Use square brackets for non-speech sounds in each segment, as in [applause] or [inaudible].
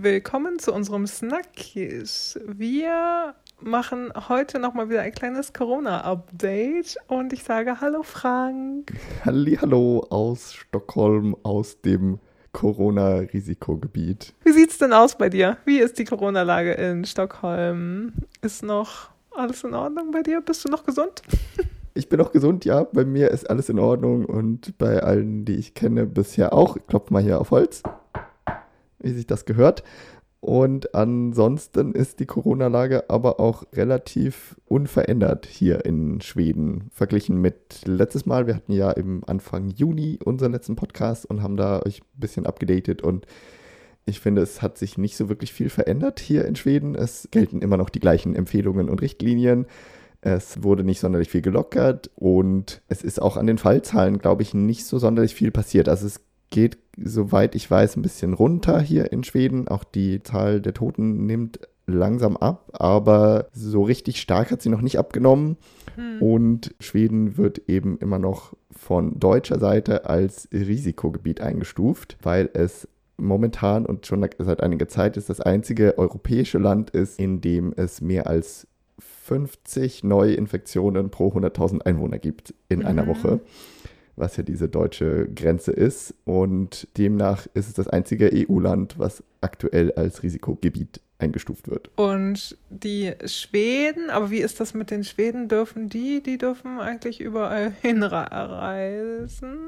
Willkommen zu unserem Snackies. Wir machen heute nochmal wieder ein kleines Corona-Update und ich sage Hallo Frank. Hallo aus Stockholm, aus dem Corona-Risikogebiet. Wie sieht's denn aus bei dir? Wie ist die Corona-Lage in Stockholm? Ist noch alles in Ordnung bei dir? Bist du noch gesund? [laughs] Ich bin auch gesund, ja. Bei mir ist alles in Ordnung und bei allen, die ich kenne, bisher auch. Ich klopfe mal hier auf Holz, wie sich das gehört. Und ansonsten ist die Corona-Lage aber auch relativ unverändert hier in Schweden. Verglichen mit letztes Mal. Wir hatten ja im Anfang Juni unseren letzten Podcast und haben da euch ein bisschen abgedatet. Und ich finde, es hat sich nicht so wirklich viel verändert hier in Schweden. Es gelten immer noch die gleichen Empfehlungen und Richtlinien. Es wurde nicht sonderlich viel gelockert und es ist auch an den Fallzahlen, glaube ich, nicht so sonderlich viel passiert. Also es geht, soweit ich weiß, ein bisschen runter hier in Schweden. Auch die Zahl der Toten nimmt langsam ab, aber so richtig stark hat sie noch nicht abgenommen. Hm. Und Schweden wird eben immer noch von deutscher Seite als Risikogebiet eingestuft, weil es momentan und schon seit einiger Zeit ist das einzige europäische Land ist, in dem es mehr als 50 Neuinfektionen pro 100.000 Einwohner gibt in mhm. einer Woche, was ja diese deutsche Grenze ist. Und demnach ist es das einzige EU-Land, was aktuell als Risikogebiet eingestuft wird. Und die Schweden, aber wie ist das mit den Schweden? Dürfen die, die dürfen eigentlich überall [laughs] hinreisen?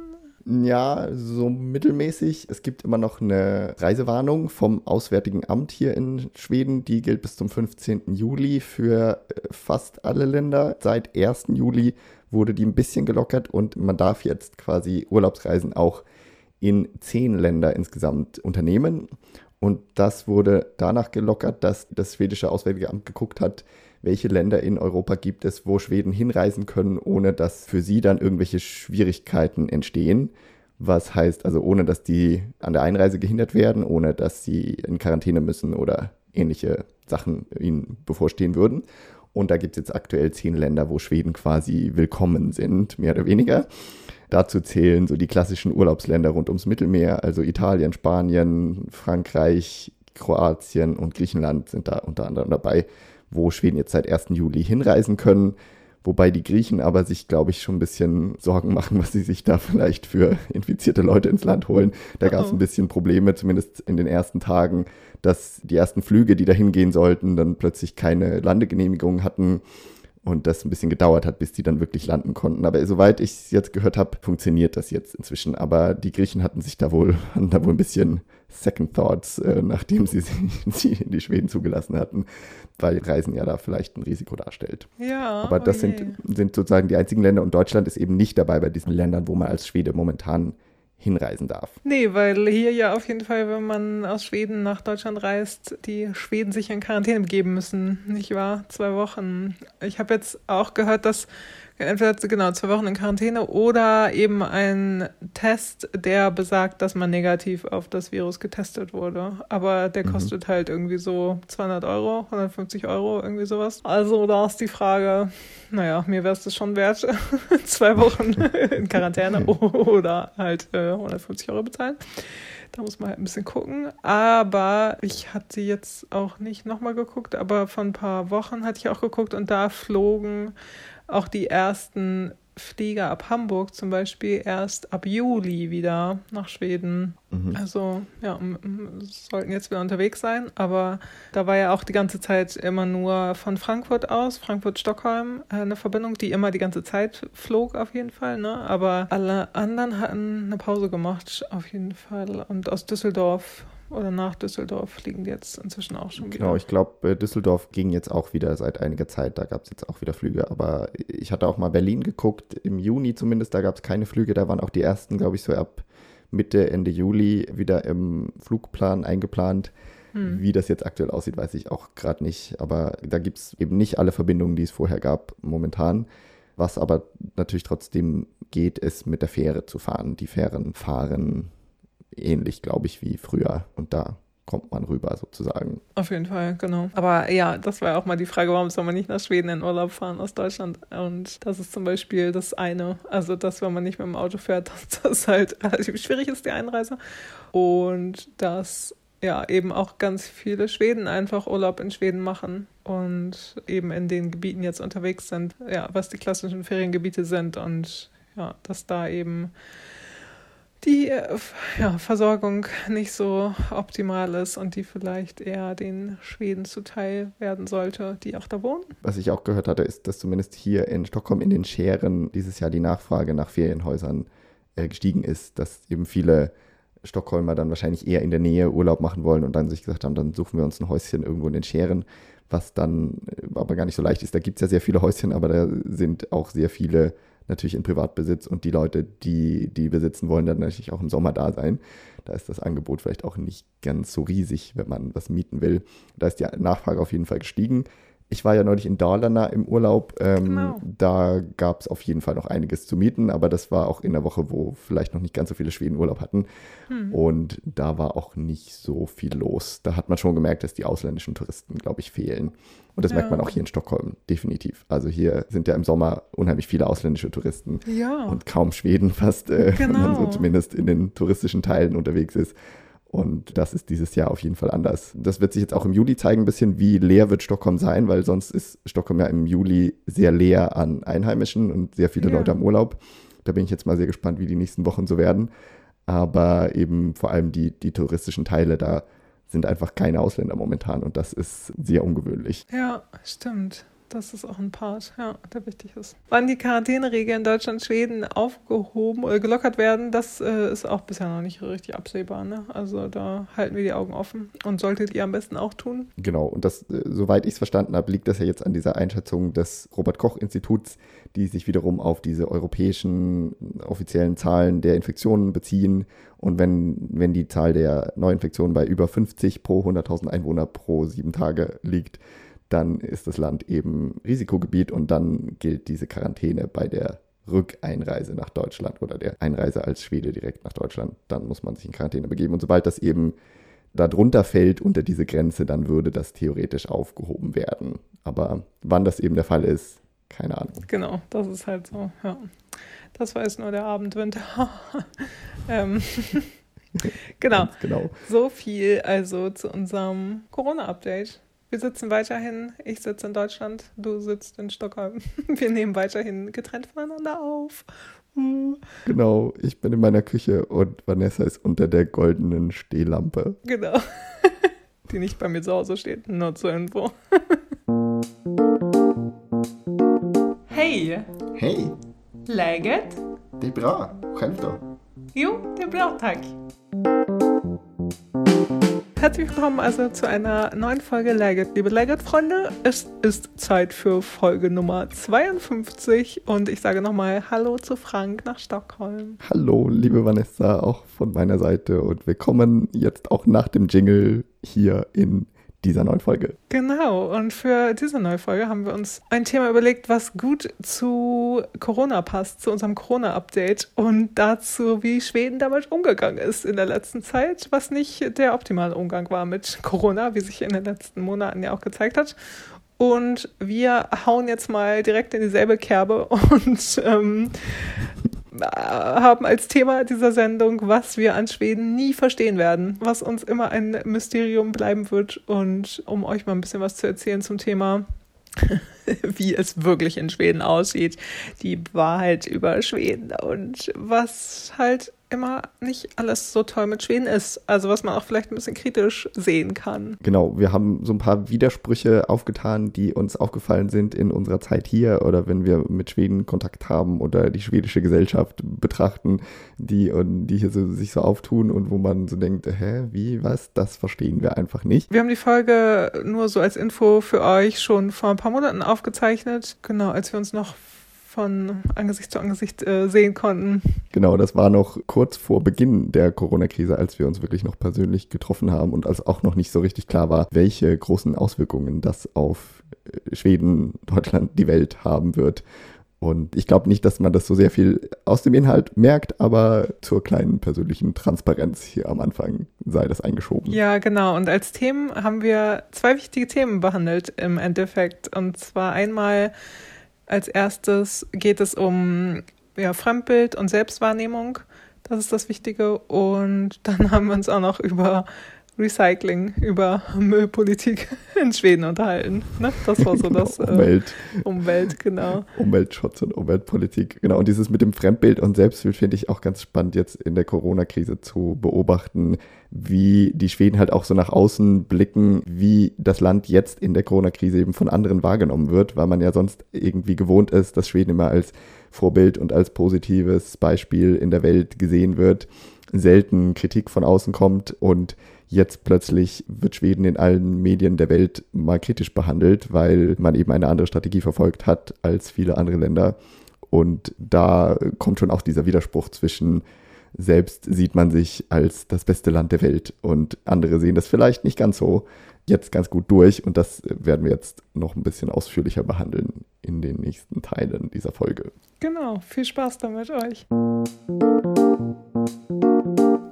Ja, so mittelmäßig. Es gibt immer noch eine Reisewarnung vom Auswärtigen Amt hier in Schweden. Die gilt bis zum 15. Juli für äh, fast alle Länder. Seit 1. Juli wurde die ein bisschen gelockert und man darf jetzt quasi Urlaubsreisen auch in zehn Länder insgesamt unternehmen. Und das wurde danach gelockert, dass das schwedische Auswärtige Amt geguckt hat, welche Länder in Europa gibt es, wo Schweden hinreisen können, ohne dass für sie dann irgendwelche Schwierigkeiten entstehen. Was heißt also, ohne dass die an der Einreise gehindert werden, ohne dass sie in Quarantäne müssen oder ähnliche Sachen ihnen bevorstehen würden. Und da gibt es jetzt aktuell zehn Länder, wo Schweden quasi willkommen sind, mehr oder weniger. Dazu zählen so die klassischen Urlaubsländer rund ums Mittelmeer, also Italien, Spanien, Frankreich, Kroatien und Griechenland sind da unter anderem dabei wo Schweden jetzt seit 1. Juli hinreisen können. Wobei die Griechen aber sich, glaube ich, schon ein bisschen Sorgen machen, was sie sich da vielleicht für infizierte Leute ins Land holen. Da gab es ein bisschen Probleme, zumindest in den ersten Tagen, dass die ersten Flüge, die da hingehen sollten, dann plötzlich keine Landegenehmigung hatten und das ein bisschen gedauert hat, bis die dann wirklich landen konnten. Aber soweit ich es jetzt gehört habe, funktioniert das jetzt inzwischen. Aber die Griechen hatten sich da wohl, hatten da wohl ein bisschen Second Thoughts, äh, nachdem sie [laughs] sie in die Schweden zugelassen hatten, weil Reisen ja da vielleicht ein Risiko darstellt. Ja. Aber das okay. sind, sind sozusagen die einzigen Länder und Deutschland ist eben nicht dabei bei diesen Ländern, wo man als Schwede momentan hinreisen darf. Nee, weil hier ja auf jeden Fall, wenn man aus Schweden nach Deutschland reist, die Schweden sich in Quarantäne begeben müssen, nicht wahr? Zwei Wochen. Ich habe jetzt auch gehört, dass entweder genau zwei Wochen in Quarantäne oder eben ein Test, der besagt, dass man negativ auf das Virus getestet wurde. Aber der mhm. kostet halt irgendwie so 200 Euro, 150 Euro, irgendwie sowas. Also da ist die Frage, naja, mir wäre es das schon wert, [laughs] zwei Wochen in Quarantäne [laughs] oder halt äh, 150 Euro bezahlen. Da muss man halt ein bisschen gucken. Aber ich hatte jetzt auch nicht nochmal geguckt, aber vor ein paar Wochen hatte ich auch geguckt und da flogen auch die ersten Flieger ab Hamburg zum Beispiel erst ab Juli wieder nach Schweden. Mhm. Also ja, sollten jetzt wieder unterwegs sein. Aber da war ja auch die ganze Zeit immer nur von Frankfurt aus, Frankfurt-Stockholm, äh, eine Verbindung, die immer die ganze Zeit flog auf jeden Fall. Ne? Aber alle anderen hatten eine Pause gemacht auf jeden Fall. Und aus Düsseldorf oder nach Düsseldorf fliegen die jetzt inzwischen auch schon wieder. Genau, ich glaube, Düsseldorf ging jetzt auch wieder seit einiger Zeit. Da gab es jetzt auch wieder Flüge. Aber ich hatte auch mal Berlin geguckt, im Juni zumindest, da gab es keine Flüge. Da waren auch die ersten, glaube ich, so ab Mitte, Ende Juli wieder im Flugplan eingeplant. Hm. Wie das jetzt aktuell aussieht, weiß ich auch gerade nicht. Aber da gibt es eben nicht alle Verbindungen, die es vorher gab, momentan. Was aber natürlich trotzdem geht, ist mit der Fähre zu fahren. Die Fähren fahren ähnlich, glaube ich, wie früher. Und da kommt man rüber sozusagen. Auf jeden Fall, genau. Aber ja, das war auch mal die Frage, warum soll man nicht nach Schweden in Urlaub fahren aus Deutschland? Und das ist zum Beispiel das eine. Also, dass wenn man nicht mit dem Auto fährt, [laughs] dass das halt relativ schwierig ist, die Einreise. Und das ja, eben auch ganz viele Schweden einfach Urlaub in Schweden machen und eben in den Gebieten jetzt unterwegs sind, ja, was die klassischen Feriengebiete sind und ja, dass da eben die ja, Versorgung nicht so optimal ist und die vielleicht eher den Schweden zuteil werden sollte, die auch da wohnen. Was ich auch gehört hatte, ist, dass zumindest hier in Stockholm in den Scheren dieses Jahr die Nachfrage nach Ferienhäusern äh, gestiegen ist, dass eben viele Stockholmer dann wahrscheinlich eher in der Nähe Urlaub machen wollen und dann sich gesagt haben, dann suchen wir uns ein Häuschen irgendwo in den Scheren, was dann äh, aber gar nicht so leicht ist. Da gibt es ja sehr viele Häuschen, aber da sind auch sehr viele natürlich in Privatbesitz und die Leute, die die besitzen wollen, dann natürlich auch im Sommer da sein. Da ist das Angebot vielleicht auch nicht ganz so riesig, wenn man was mieten will. Da ist die Nachfrage auf jeden Fall gestiegen. Ich war ja neulich in Dalarna im Urlaub. Ähm, genau. Da gab es auf jeden Fall noch einiges zu mieten, aber das war auch in der Woche, wo vielleicht noch nicht ganz so viele Schweden Urlaub hatten. Hm. Und da war auch nicht so viel los. Da hat man schon gemerkt, dass die ausländischen Touristen, glaube ich, fehlen. Und das ja. merkt man auch hier in Stockholm, definitiv. Also hier sind ja im Sommer unheimlich viele ausländische Touristen ja. und kaum Schweden fast, äh, genau. wenn man so genau. zumindest in den touristischen Teilen unterwegs ist. Und das ist dieses Jahr auf jeden Fall anders. Das wird sich jetzt auch im Juli zeigen, ein bisschen, wie leer wird Stockholm sein, weil sonst ist Stockholm ja im Juli sehr leer an Einheimischen und sehr viele ja. Leute am Urlaub. Da bin ich jetzt mal sehr gespannt, wie die nächsten Wochen so werden. Aber eben vor allem die, die touristischen Teile, da sind einfach keine Ausländer momentan und das ist sehr ungewöhnlich. Ja, stimmt. Das ist auch ein Part, ja, der wichtig ist. Wann die Quarantäneregeln in Deutschland, Schweden aufgehoben oder gelockert werden, das äh, ist auch bisher noch nicht richtig absehbar. Ne? Also da halten wir die Augen offen und solltet ihr am besten auch tun. Genau, und das, äh, soweit ich es verstanden habe, liegt das ja jetzt an dieser Einschätzung des Robert-Koch-Instituts, die sich wiederum auf diese europäischen offiziellen Zahlen der Infektionen beziehen. Und wenn, wenn die Zahl der Neuinfektionen bei über 50 pro 100.000 Einwohner pro sieben Tage liegt, dann ist das Land eben Risikogebiet und dann gilt diese Quarantäne bei der Rückeinreise nach Deutschland oder der Einreise als Schwede direkt nach Deutschland. Dann muss man sich in Quarantäne begeben. Und sobald das eben darunter fällt, unter diese Grenze, dann würde das theoretisch aufgehoben werden. Aber wann das eben der Fall ist, keine Ahnung. Genau, das ist halt so, ja. Das weiß nur der Abendwind. [laughs] ähm. [laughs] genau. genau. So viel also zu unserem Corona-Update. Wir sitzen weiterhin, ich sitze in Deutschland, du sitzt in Stockholm. [laughs] Wir nehmen weiterhin getrennt voneinander auf. Genau, ich bin in meiner Küche und Vanessa ist unter der goldenen Stehlampe. Genau. [laughs] Die nicht bei mir zu Hause steht, nur zur Info. [laughs] Hej! Hej! Läget? Det är bra. Själv då? Jo, det är bra tack. Herzlich willkommen also zu einer neuen Folge Legit. Liebe Legit-Freunde, es ist Zeit für Folge Nummer 52 und ich sage nochmal Hallo zu Frank nach Stockholm. Hallo, liebe Vanessa, auch von meiner Seite und willkommen jetzt auch nach dem Jingle hier in dieser neuen Folge. Genau, und für diese neue Folge haben wir uns ein Thema überlegt, was gut zu Corona passt, zu unserem Corona-Update und dazu, wie Schweden damit umgegangen ist in der letzten Zeit, was nicht der optimale Umgang war mit Corona, wie sich in den letzten Monaten ja auch gezeigt hat. Und wir hauen jetzt mal direkt in dieselbe Kerbe [laughs] und ähm, haben als Thema dieser Sendung, was wir an Schweden nie verstehen werden, was uns immer ein Mysterium bleiben wird. Und um euch mal ein bisschen was zu erzählen zum Thema, [laughs] wie es wirklich in Schweden aussieht, die Wahrheit über Schweden und was halt immer nicht alles so toll mit Schweden ist. Also was man auch vielleicht ein bisschen kritisch sehen kann. Genau, wir haben so ein paar Widersprüche aufgetan, die uns aufgefallen sind in unserer Zeit hier oder wenn wir mit Schweden Kontakt haben oder die schwedische Gesellschaft betrachten, die, die hier so, sich so auftun und wo man so denkt, hä, wie, was, das verstehen wir einfach nicht. Wir haben die Folge nur so als Info für euch schon vor ein paar Monaten aufgezeichnet, genau, als wir uns noch von Angesicht zu Angesicht äh, sehen konnten. Genau, das war noch kurz vor Beginn der Corona-Krise, als wir uns wirklich noch persönlich getroffen haben und als auch noch nicht so richtig klar war, welche großen Auswirkungen das auf äh, Schweden, Deutschland, die Welt haben wird. Und ich glaube nicht, dass man das so sehr viel aus dem Inhalt merkt, aber zur kleinen persönlichen Transparenz hier am Anfang sei das eingeschoben. Ja, genau. Und als Themen haben wir zwei wichtige Themen behandelt im Endeffekt. Und zwar einmal als erstes geht es um ja, Fremdbild und Selbstwahrnehmung. Das ist das Wichtige. Und dann [laughs] haben wir uns auch noch über Recycling über Müllpolitik [laughs] in Schweden unterhalten. Ne? Das war so das äh, Umwelt. Umwelt, genau. Umweltschutz und Umweltpolitik. Genau, und dieses mit dem Fremdbild und Selbstbild finde ich auch ganz spannend jetzt in der Corona-Krise zu beobachten, wie die Schweden halt auch so nach außen blicken, wie das Land jetzt in der Corona-Krise eben von anderen wahrgenommen wird, weil man ja sonst irgendwie gewohnt ist, dass Schweden immer als Vorbild und als positives Beispiel in der Welt gesehen wird, selten Kritik von außen kommt und jetzt plötzlich wird Schweden in allen Medien der Welt mal kritisch behandelt, weil man eben eine andere Strategie verfolgt hat als viele andere Länder. Und da kommt schon auch dieser Widerspruch zwischen selbst sieht man sich als das beste Land der Welt und andere sehen das vielleicht nicht ganz so jetzt ganz gut durch und das werden wir jetzt noch ein bisschen ausführlicher behandeln in den nächsten Teilen dieser Folge. Genau, viel Spaß damit euch.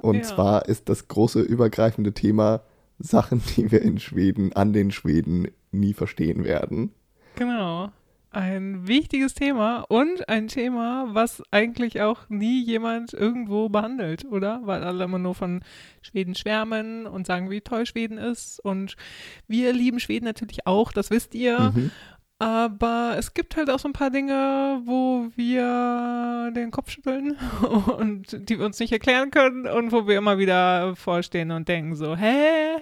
Und Ja. zwar ist das große übergreifende Thema Sachen, die wir in Schweden, an den Schweden nie verstehen werden. Genau. Ein wichtiges Thema und ein Thema, was eigentlich auch nie jemand irgendwo behandelt, oder? Weil alle immer nur von Schweden schwärmen und sagen, wie toll Schweden ist. Und wir lieben Schweden natürlich auch, das wisst ihr. Mhm. Aber es gibt halt auch so ein paar Dinge, wo wir den Kopf schütteln [laughs] und die wir uns nicht erklären können und wo wir immer wieder vorstehen und denken so, hä?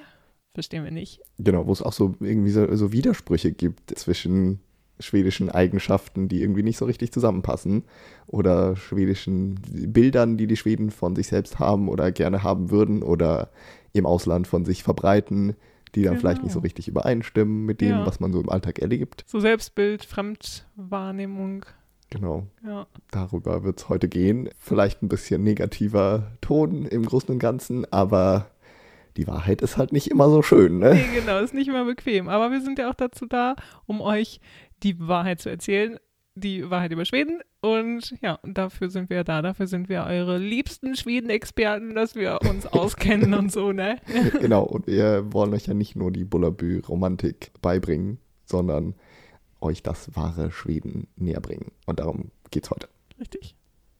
Verstehen wir nicht. Genau, wo es auch so irgendwie so, so Widersprüche gibt zwischen schwedischen Eigenschaften, die irgendwie nicht so richtig zusammenpassen oder schwedischen Bildern, die die Schweden von sich selbst haben oder gerne haben würden oder im Ausland von sich verbreiten, die dann vielleicht nicht so Genau. richtig übereinstimmen mit dem, Ja. was man so im Alltag erlebt. So Selbstbild, Fremdwahrnehmung, Genau, ja. darüber wird es heute gehen. Vielleicht ein bisschen negativer Ton im Großen und Ganzen, aber die Wahrheit ist halt nicht immer so schön, ne? Nee, genau, ist nicht immer bequem. Aber wir sind ja auch dazu da, um euch die Wahrheit zu erzählen. Die Wahrheit über Schweden. Und ja, dafür sind wir da. Dafür sind wir eure liebsten Schweden-Experten, dass wir uns [laughs] auskennen und so, ne? [laughs] genau, und wir wollen euch ja nicht nur die Bullabü-Romantik beibringen, sondern euch das wahre Schweden näher bringen. Und darum geht's heute. Richtig.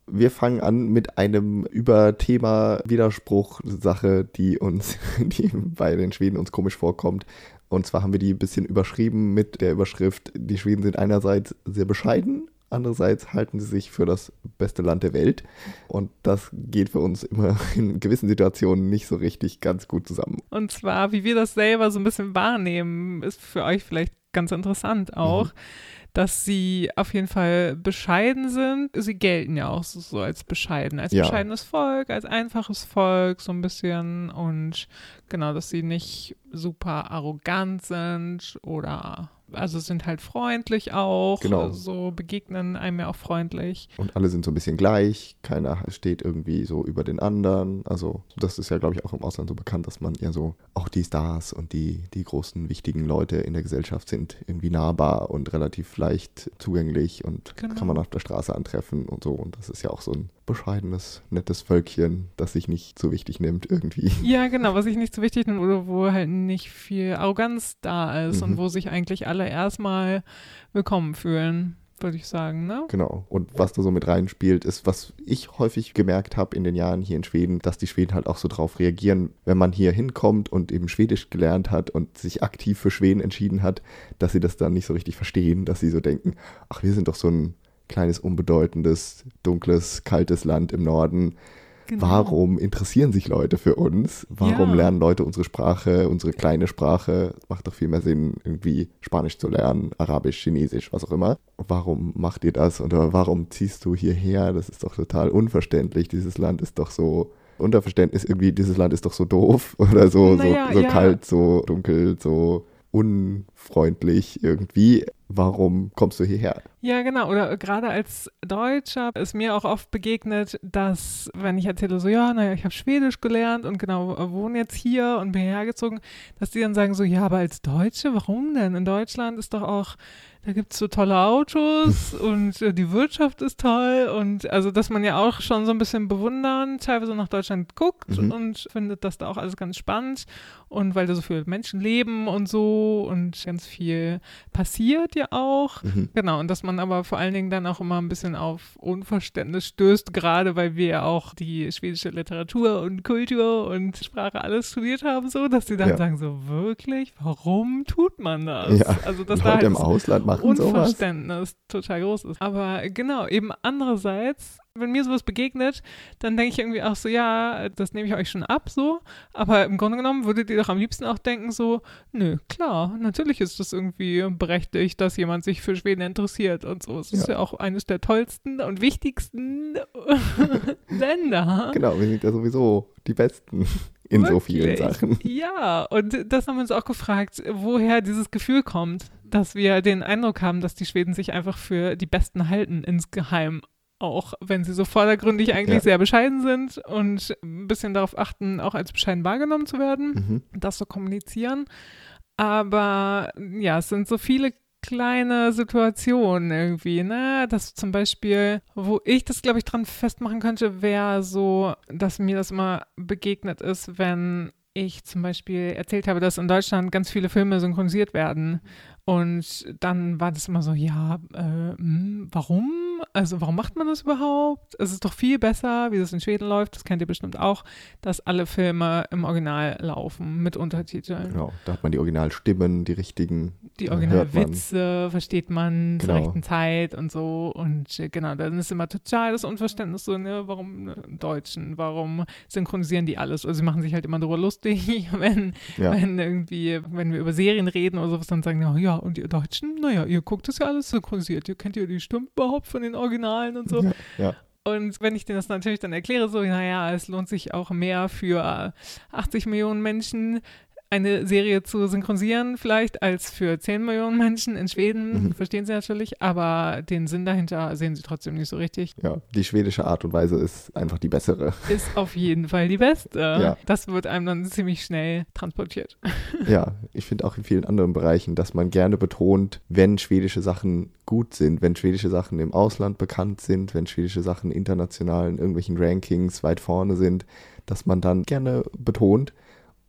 Wir fangen an mit einem über Thema Widerspruch Sache, die uns, [laughs] die bei den Schweden uns komisch vorkommt. Und zwar haben wir die ein bisschen überschrieben mit der Überschrift, die Schweden sind einerseits sehr bescheiden, andererseits halten sie sich für das beste Land der Welt. Und das geht für uns immer [laughs] in gewissen Situationen nicht so richtig ganz gut zusammen. Und zwar, wie wir das selber so ein bisschen wahrnehmen, ist für euch vielleicht ganz interessant auch, dass sie auf jeden Fall bescheiden sind. Sie gelten ja auch so, so als bescheiden, als Ja. bescheidenes Volk, als einfaches Volk so ein bisschen und genau, dass sie nicht super arrogant sind oder also sind halt freundlich auch, Genau. so begegnen einem ja auch freundlich. Und alle sind so ein bisschen gleich, keiner steht irgendwie so über den anderen. Also das ist ja, glaube ich, auch im Ausland so bekannt, dass man eher so, auch die Stars und die, die großen, wichtigen Leute in der Gesellschaft sind irgendwie nahbar und relativ leicht zugänglich und Genau. kann man auf der Straße antreffen und so. Und das ist ja auch so ein bescheidenes, nettes Völkchen, das sich nicht so wichtig nimmt irgendwie. Ja, genau, was ich nicht so wichtig finde, oder wo halt nicht viel Arroganz da ist Mhm. und wo sich eigentlich alle erstmal willkommen fühlen, würde ich sagen, ne? Genau. Und was da so mit reinspielt, ist, was ich häufig gemerkt habe in den Jahren hier in Schweden, dass die Schweden halt auch so drauf reagieren, wenn man hier hinkommt und eben Schwedisch gelernt hat und sich aktiv für Schweden entschieden hat, dass sie das dann nicht so richtig verstehen, dass sie so denken, ach, wir sind doch so ein kleines, unbedeutendes, dunkles, kaltes Land im Norden. Genau. Warum interessieren sich Leute für uns? Warum Ja. lernen Leute unsere Sprache, unsere kleine Sprache? Macht doch viel mehr Sinn, irgendwie Spanisch zu lernen, Arabisch, Chinesisch, was auch immer. Warum macht ihr das? Oder warum ziehst du hierher? Das ist doch total unverständlich. Dieses Land ist doch so. Unter Verständnis irgendwie, dieses Land ist doch so doof [laughs] oder so, Naja, so, so ja. kalt, so dunkel, so unfreundlich irgendwie. Warum kommst du hierher? Ja, genau. Oder gerade als Deutscher ist mir auch oft begegnet, dass, wenn ich erzähle, so, ja, naja, ich habe Schwedisch gelernt und genau, äh, wohne jetzt hier und bin hergezogen, dass die dann sagen so, ja, aber als Deutsche, warum denn? In Deutschland ist doch auch, da gibt es so tolle Autos [laughs] und äh, die Wirtschaft ist toll und also, dass man ja auch schon so ein bisschen bewundern, teilweise nach Deutschland guckt Mhm. und findet das da auch alles ganz spannend und weil da so viele Menschen leben und so und ganz viel passiert ja auch. Mhm. Genau, und dass man aber vor allen Dingen dann auch immer ein bisschen auf Unverständnis stößt, gerade weil wir ja auch die schwedische Literatur und Kultur und Sprache alles studiert haben, so, dass die dann Ja. sagen, so wirklich, warum tut man das? Ja, Also, dass Leute da halt im das Ausland machen sowas. Unverständnis total groß ist. Aber genau, eben andererseits, wenn mir sowas begegnet, dann denke ich irgendwie auch so, ja, das nehme ich euch schon ab, so. Aber im Grunde genommen würdet ihr doch am liebsten auch denken, so, nö, klar, natürlich ist das irgendwie berechtigt, dass jemand sich für Schweden interessiert und so. Es ist Ja. ja auch eines der tollsten und wichtigsten [laughs] Länder. Genau, wir sind ja sowieso die Besten [laughs] in so vielen Wirklich? Sachen. Ja, und das haben wir uns auch gefragt, woher dieses Gefühl kommt, dass wir den Eindruck haben, dass die Schweden sich einfach für die Besten halten insgeheim. Auch wenn sie so vordergründig eigentlich Ja. sehr bescheiden sind und ein bisschen darauf achten, auch als bescheiden wahrgenommen zu werden, Mhm. das so kommunizieren. Aber ja, es sind so viele kleine Situationen irgendwie, ne? Das zum Beispiel, wo ich das, glaube ich, dran festmachen könnte, wäre so, dass mir das immer begegnet ist, wenn ich zum Beispiel erzählt habe, dass in Deutschland ganz viele Filme synchronisiert werden. Und dann war das immer so, ja, äh, hm, warum? Also warum macht man das überhaupt? Es ist doch viel besser, wie das in Schweden läuft, das kennt ihr bestimmt auch, dass alle Filme im Original laufen mit Untertiteln. Genau, da hat man die Originalstimmen, die richtigen. Die man. Originalwitze versteht man zur Genau. rechten Zeit und so. Und äh, genau, dann ist immer total das Unverständnis so, ne, warum ne, Deutschen, warum synchronisieren die alles? Also sie machen sich halt immer darüber lustig, [laughs] wenn, Ja, wenn irgendwie, wenn wir über Serien reden oder sowas, dann sagen die, ja, und ihr Deutschen, naja, ihr guckt das ja alles synchronisiert, ihr kennt ja die Stimmen überhaupt von den Originalen und so. ja, ja. Und wenn ich denen das natürlich dann erkläre, so, naja, es lohnt sich auch mehr für 80 Millionen Menschen eine Serie zu synchronisieren, vielleicht als für 10 Millionen Menschen in Schweden, Mhm. verstehen sie natürlich, aber den Sinn dahinter sehen sie trotzdem nicht so richtig. ja, die schwedische Art und Weise ist einfach die bessere. Ist auf jeden Fall die beste. Ja. Das wird einem dann ziemlich schnell transportiert. [laughs] Ja, ich finde auch in vielen anderen Bereichen, dass man gerne betont, wenn schwedische Sachen gut sind, wenn schwedische Sachen im Ausland bekannt sind, wenn schwedische Sachen international in irgendwelchen Rankings weit vorne sind, dass man dann gerne betont,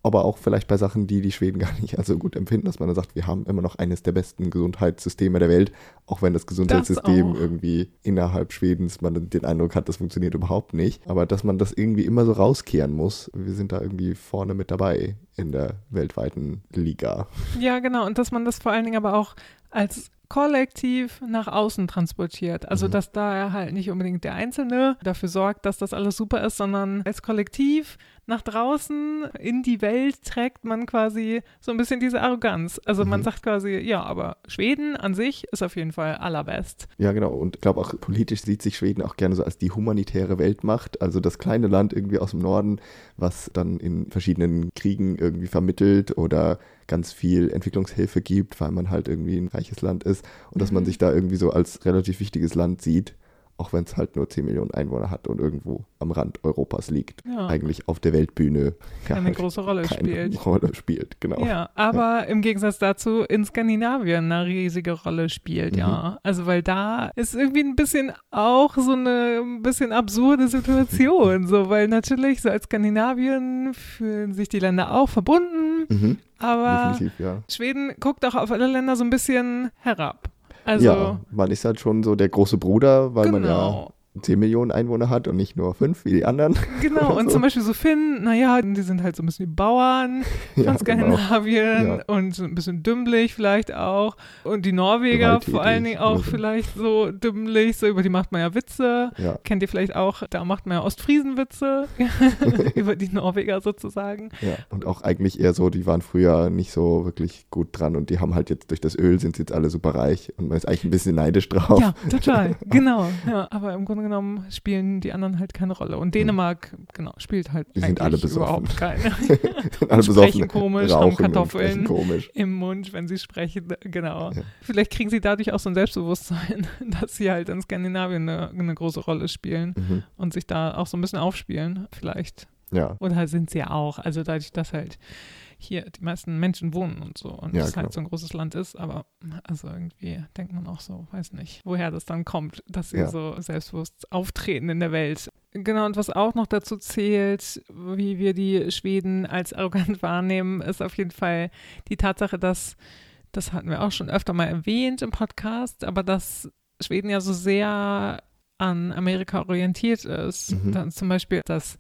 aber auch vielleicht bei Sachen, die die Schweden [laughs] gar nicht so gut empfinden, dass man dann sagt, wir haben immer noch eines der besten Gesundheitssysteme der Welt, auch wenn das Gesundheitssystem auch. irgendwie innerhalb Schwedens man den Eindruck hat, das funktioniert überhaupt nicht. Aber dass man das irgendwie immer so rauskehren muss, wir sind da irgendwie vorne mit dabei in der weltweiten Liga. Ja, genau. Und dass man das vor allen Dingen aber auch als kollektiv nach außen transportiert. Also, Mhm. dass da halt nicht unbedingt der Einzelne dafür sorgt, dass das alles super ist, sondern als Kollektiv nach draußen in die Welt trägt man quasi so ein bisschen diese Arroganz. Also, man Mhm. sagt quasi, ja, aber Schweden an sich ist auf jeden Fall allerbest. Ja, genau. Und ich glaube auch politisch sieht sich Schweden auch gerne so als die humanitäre Weltmacht. Also das kleine Land irgendwie aus dem Norden, was dann in verschiedenen Kriegen irgendwie vermittelt oder ganz viel Entwicklungshilfe gibt, weil man halt irgendwie ein reiches Land ist. Und dass man Mhm. sich da irgendwie so als relativ wichtiges Land sieht, auch wenn es halt nur 10 Millionen Einwohner hat und irgendwo am Rand Europas liegt. Ja, Eigentlich auf der Weltbühne keine halt große Rolle keine spielt. Rolle spielt, genau. Ja, aber im Gegensatz dazu in Skandinavien eine riesige Rolle spielt, Mhm. ja. Also weil da ist irgendwie ein bisschen auch so eine ein bisschen absurde Situation, so weil natürlich so als Skandinavien fühlen sich die Länder auch verbunden, Mhm, aber ja. Schweden guckt auch auf alle Länder so ein bisschen herab. Also ja, man ist halt schon so der große Bruder, weil man ja genau. 10 Millionen Einwohner hat und nicht nur 5 wie die anderen. [laughs] Genau, und so. zum Beispiel so Finn, naja, die sind halt so ein bisschen die Bauern [laughs] von Ja, genau. Skandinavien Ja. und so ein bisschen dümmlich vielleicht auch. Und die Norweger vor allen Dingen auch oder so. vielleicht so dümmlich, so über die macht man ja Witze. Ja, Kennt ihr vielleicht auch, da macht man ja Ostfriesenwitze [laughs] über die Norweger sozusagen. ja. Und auch eigentlich eher so, die waren früher nicht so wirklich gut dran und die haben halt jetzt durch das Öl sind sie jetzt alle super reich und man ist eigentlich ein bisschen neidisch drauf. Ja, total, genau. Ja, aber im Grunde genommen spielen die anderen halt keine Rolle. Und Dänemark, genau, spielt halt Die sind alle besoffen. überhaupt keine. [laughs] sind alle sprechen komisch, haben Kartoffeln. komisch. im Mund, wenn sie sprechen. Genau. Ja. Vielleicht kriegen sie dadurch auch so ein Selbstbewusstsein, [laughs] dass sie halt in Skandinavien eine, eine große Rolle spielen Mhm. und sich da auch so ein bisschen aufspielen, vielleicht. Ja, Oder sind sie ja auch. Also dadurch, dass halt hier die meisten Menschen wohnen und so und Ja, es genau. halt so ein großes Land ist, aber also irgendwie denkt man auch so, weiß nicht, woher das dann kommt, dass sie Ja. so selbstbewusst auftreten in der Welt. Genau, und was auch noch dazu zählt, wie wir die Schweden als arrogant [laughs] wahrnehmen, ist auf jeden Fall die Tatsache, dass, das hatten wir auch schon öfter mal erwähnt im Podcast, aber dass Schweden ja so sehr an Amerika orientiert ist. Mhm. Dann zum Beispiel, dass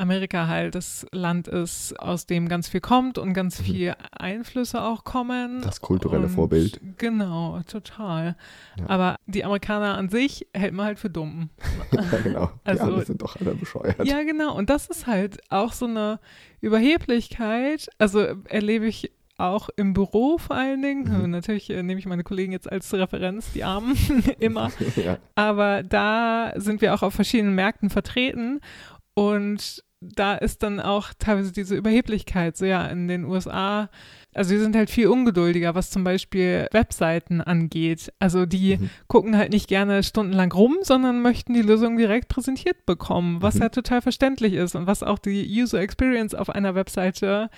Amerika halt das Land ist, aus dem ganz viel kommt und ganz Mhm. viel Einflüsse auch kommen. Das kulturelle und, Vorbild. Genau, total. Ja. Aber die Amerikaner an sich hält man halt für dumm. [laughs] ja, genau. Die Also- sind doch alle bescheuert. Ja, genau. Und das ist halt auch so eine Überheblichkeit. Also erlebe ich auch im Büro vor allen Dingen. Mhm. Natürlich äh, nehme ich meine Kollegen jetzt als Referenz, die Armen, [laughs] immer. [laughs] ja. Aber da sind wir auch auf verschiedenen Märkten vertreten und da ist dann auch teilweise diese Überheblichkeit. So ja, in den USA, also wir sind halt viel ungeduldiger, was zum Beispiel Webseiten angeht. Also die Mhm. gucken halt nicht gerne stundenlang rum, sondern möchten die Lösung direkt präsentiert bekommen, was Mhm. halt total verständlich ist und was auch die User Experience auf einer Webseite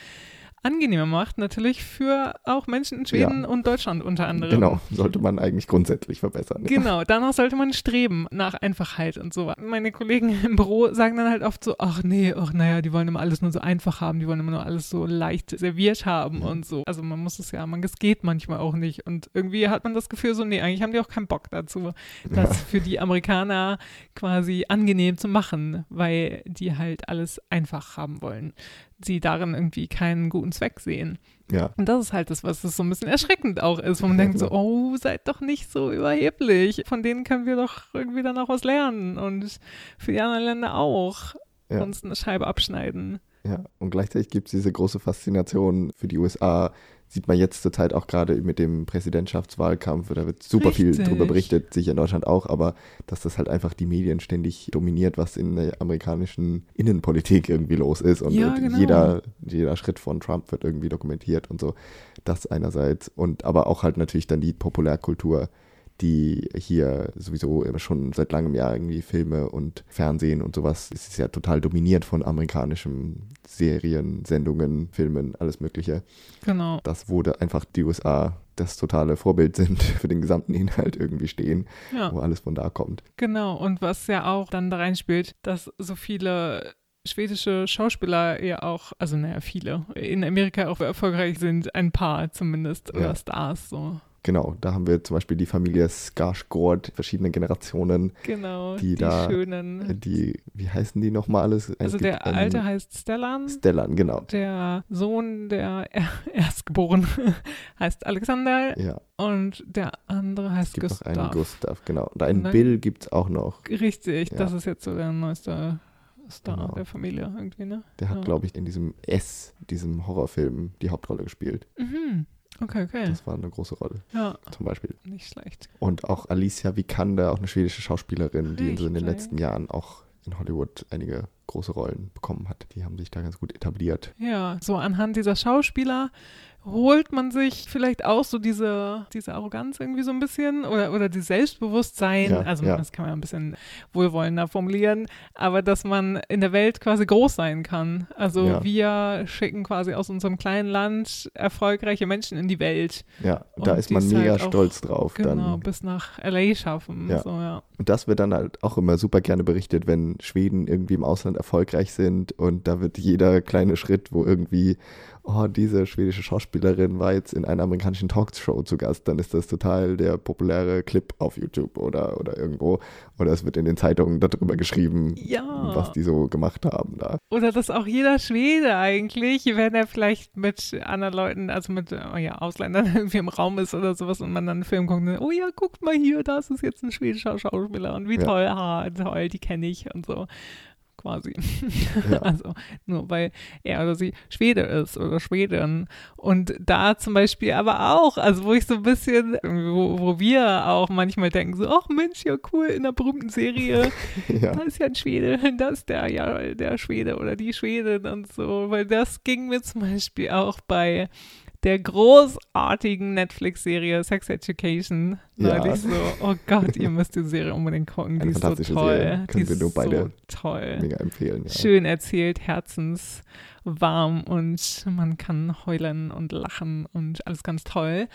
angenehmer macht, natürlich für auch Menschen in Schweden Ja. und Deutschland unter anderem. Genau, sollte man eigentlich grundsätzlich verbessern. Genau, danach sollte man streben, nach Einfachheit und so. Meine Kollegen im Büro sagen dann halt oft so, ach nee, ach naja, die wollen immer alles nur so einfach haben, die wollen immer nur alles so leicht serviert haben Mhm. und so. Also man muss es ja, man, es geht manchmal auch nicht. Und irgendwie hat man das Gefühl so, nee, eigentlich haben die auch keinen Bock dazu, das für die Amerikaner quasi angenehm zu machen, weil die halt alles einfach haben wollen. Sie darin irgendwie keinen guten Zweck sehen. Ja, Und das ist halt das, was es so ein bisschen erschreckend auch ist, wo man Ja, denkt so, genau. oh, seid doch nicht so überheblich. Von denen können wir doch irgendwie dann auch was lernen und für die anderen Länder auch ja, uns eine Scheibe abschneiden. ja. Und gleichzeitig gibt es diese große Faszination für die USA. Sieht man jetzt zur Zeit auch gerade mit dem Präsidentschaftswahlkampf, da wird super viel Richtig. drüber berichtet, sicher in Deutschland auch, aber dass das halt einfach die Medien ständig dominiert, was in der amerikanischen Innenpolitik irgendwie los ist. Und, Ja, genau. jeder, jeder Schritt von Trump wird irgendwie dokumentiert und so. Das einerseits. Und aber auch halt natürlich dann die Populärkultur, die hier sowieso immer schon seit langem Jahr irgendwie Filme und Fernsehen und sowas, es ist ja total dominiert von amerikanischen Serien, Sendungen, Filmen, alles Mögliche. Genau. Das wurde einfach die USA das totale Vorbild sind [laughs] für den gesamten Inhalt irgendwie stehen, Ja, wo alles von da kommt. genau. Und was ja auch dann da reinspielt, dass so viele schwedische Schauspieler ja auch, also naja, viele, in Amerika auch erfolgreich sind, ein paar zumindest, oder Ja. Stars so. Genau, da haben wir zum Beispiel die Familie Skarsgård, verschiedene Generationen, Genau, Die da, schönen. die, wie heißen die nochmal alles? Es also gibt der alte heißt Stellan. Stellan, genau. Der Sohn der [laughs] er Erstgeborenen [laughs] heißt Alexander Ja, und der andere heißt es gibt noch einen Gustav. Gustav, genau. Und einen Nein. Bill gibt es auch noch. Richtig, Ja. das ist jetzt so der neueste Star Genau. der Familie irgendwie, ne? Der hat, Ja. glaube ich, in diesem S, diesem Horrorfilm, die Hauptrolle gespielt. Mhm. Okay, okay. Das war eine große Rolle, ja, zum Beispiel. nicht schlecht. Und auch Alicia Vikander, auch eine schwedische Schauspielerin, die so in den Richtig. letzten Jahren auch in Hollywood einige große Rollen bekommen hat. Die haben sich da ganz gut etabliert. Ja, so anhand dieser Schauspieler holt man sich vielleicht auch so diese, diese Arroganz irgendwie so ein bisschen oder, oder die Selbstbewusstsein, Ja, also ja. das kann man ein bisschen wohlwollender formulieren, aber dass man in der Welt quasi groß sein kann. Also Ja. wir schicken quasi aus unserem kleinen Land erfolgreiche Menschen in die Welt. Ja, da ist man mega halt auch- stolz drauf. Genau, Dann. bis nach LA schaffen. So, ja. Und das wird dann halt auch immer super gerne berichtet, wenn Schweden irgendwie im Ausland erfolgreich sind und da wird jeder kleine Schritt, wo irgendwie, oh, diese schwedische Schauspielerin war jetzt in einer amerikanischen Talkshow zu Gast, dann ist das total der populäre Clip auf YouTube oder, oder irgendwo. Oder es wird in den Zeitungen darüber geschrieben, Ja. was die so gemacht haben da. Oder dass auch jeder Schwede eigentlich, wenn er vielleicht mit anderen Leuten, also mit äh, ja, Ausländern [laughs] irgendwie im Raum ist oder sowas und man dann einen Film guckt, und, oh ja, guckt mal hier, das ist jetzt ein schwedischer Schauspieler und wie Ja. toll, ha, toll, die kenne ich und so. Quasi. Ja. [laughs] Also nur weil er oder sie Schwede ist oder Schwedin. Und da zum Beispiel aber auch, also wo ich so ein bisschen, wo, wo wir auch manchmal denken, so, ach Mensch, ja cool, in einer berühmten Serie [laughs] ja. da ist ja ein Schwede, [laughs] da ist der, ja, der Schwede oder die Schwedin und so, weil das ging mir zum Beispiel auch bei der großartigen Netflix-Serie Sex Education. Ja. Weil ich so, oh Gott, ihr müsst die Serie unbedingt gucken, die ist so toll. Serie. Die Können wir ist nur beide so toll. Mega empfehlen. Ja. Schön erzählt, herzenswarm und man kann heulen und lachen und alles ganz toll.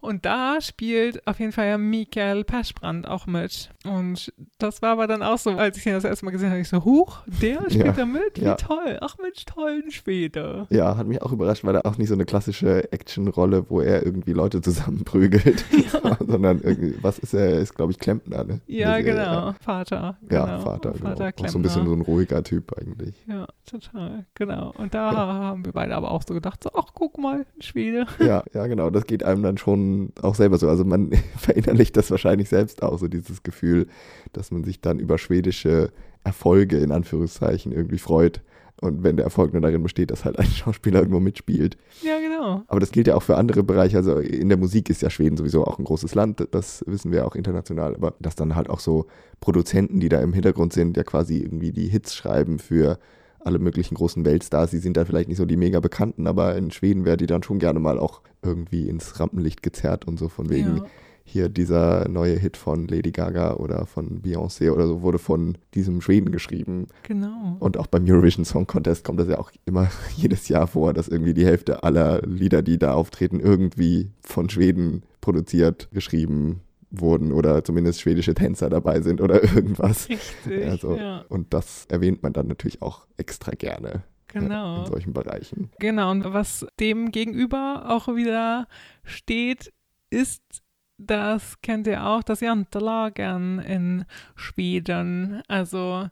Und da spielt auf jeden Fall ja Mikael Persbrandt auch mit. Und das war aber dann auch so, als ich ihn das erste Mal gesehen habe, ich so, huch, der [laughs] spielt Ja, da mit? Wie ja. toll. Ach Mensch, tollen Schwede. Ja, hat mich auch überrascht, weil er auch nicht so eine klassische Actionrolle, wo er irgendwie Leute zusammenprügelt, [laughs] [laughs] sondern irgendwie, was ist er? Er ist, glaube ich, Klempner, ne? Ja, Serie. genau. Vater. Ja, genau. Vater, genau. Vater Auch so ein bisschen so ein ruhiger Typ eigentlich. Ja, total. Genau. Und da haben wir beide aber auch so gedacht, so, ach, guck mal, ein Schwede. Ja, ja, genau. Das geht einem dann schon auch selber so. Also man [laughs] verinnerlicht das wahrscheinlich selbst auch, so dieses Gefühl, dass man sich dann über schwedische Erfolge in Anführungszeichen irgendwie freut. Und wenn der Erfolg nur darin besteht, dass halt ein [laughs] Schauspieler irgendwo mitspielt. Ja, genau. Aber das gilt ja auch für andere Bereiche. Also in der Musik ist ja Schweden sowieso auch ein großes Land. Das wissen wir auch international. Aber dass dann halt auch so Produzenten, die da im Hintergrund sind, ja quasi irgendwie die Hits schreiben für alle möglichen großen Weltstars. Die sind dann vielleicht nicht so die mega bekannten, aber in Schweden werden die dann schon gerne mal auch irgendwie ins Rampenlicht gezerrt und so von wegen Ja. hier dieser neue Hit von Lady Gaga oder von Beyoncé oder so wurde von diesem Schweden geschrieben. Genau. Und auch beim Eurovision Song Contest kommt das ja auch immer [laughs] jedes Jahr vor, dass irgendwie die Hälfte aller Lieder, die da auftreten, irgendwie von Schweden produziert, geschrieben wurden oder zumindest schwedische Tänzer dabei sind oder [laughs] irgendwas. Richtig. Also, ja, Und das erwähnt man dann natürlich auch extra gerne genau. in solchen Bereichen. Genau, und was dem gegenüber auch wieder steht, ist, das kennt ihr auch, das Jantelagen in Schweden. Also,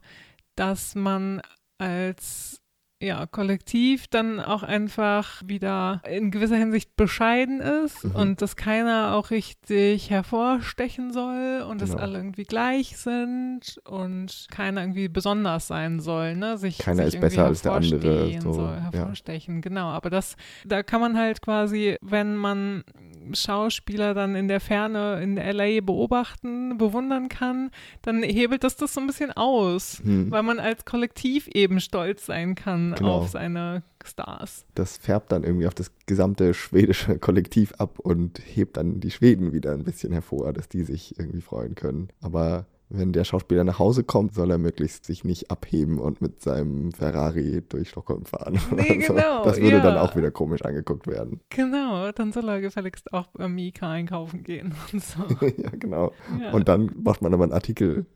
dass man als ja, Kollektiv dann auch einfach wieder in gewisser Hinsicht bescheiden ist Mhm. und dass keiner auch richtig hervorstechen soll und dass Genau. alle irgendwie gleich sind und keiner irgendwie besonders sein soll, ne? Sich, Keiner sich ist besser als der andere, so, soll, ja. hervorstechen, genau. Aber das, da kann man halt quasi, wenn man Schauspieler dann in der Ferne in LA beobachten, bewundern kann, dann hebelt das das so ein bisschen aus, Hm. weil man als Kollektiv eben stolz sein kann Genau. auf seine Stars. Das färbt dann irgendwie auf das gesamte schwedische Kollektiv ab und hebt dann die Schweden wieder ein bisschen hervor, dass die sich irgendwie freuen können. Aber wenn der Schauspieler nach Hause kommt, soll er möglichst sich nicht abheben und mit seinem Ferrari durch Stockholm fahren. Nee, oder [laughs] so. genau, Das würde dann ja. auch wieder komisch angeguckt werden. Genau, dann soll er gefälligst auch bei Mika einkaufen gehen [laughs] und so. [laughs] ja, genau. Ja. Und dann macht man aber einen Artikel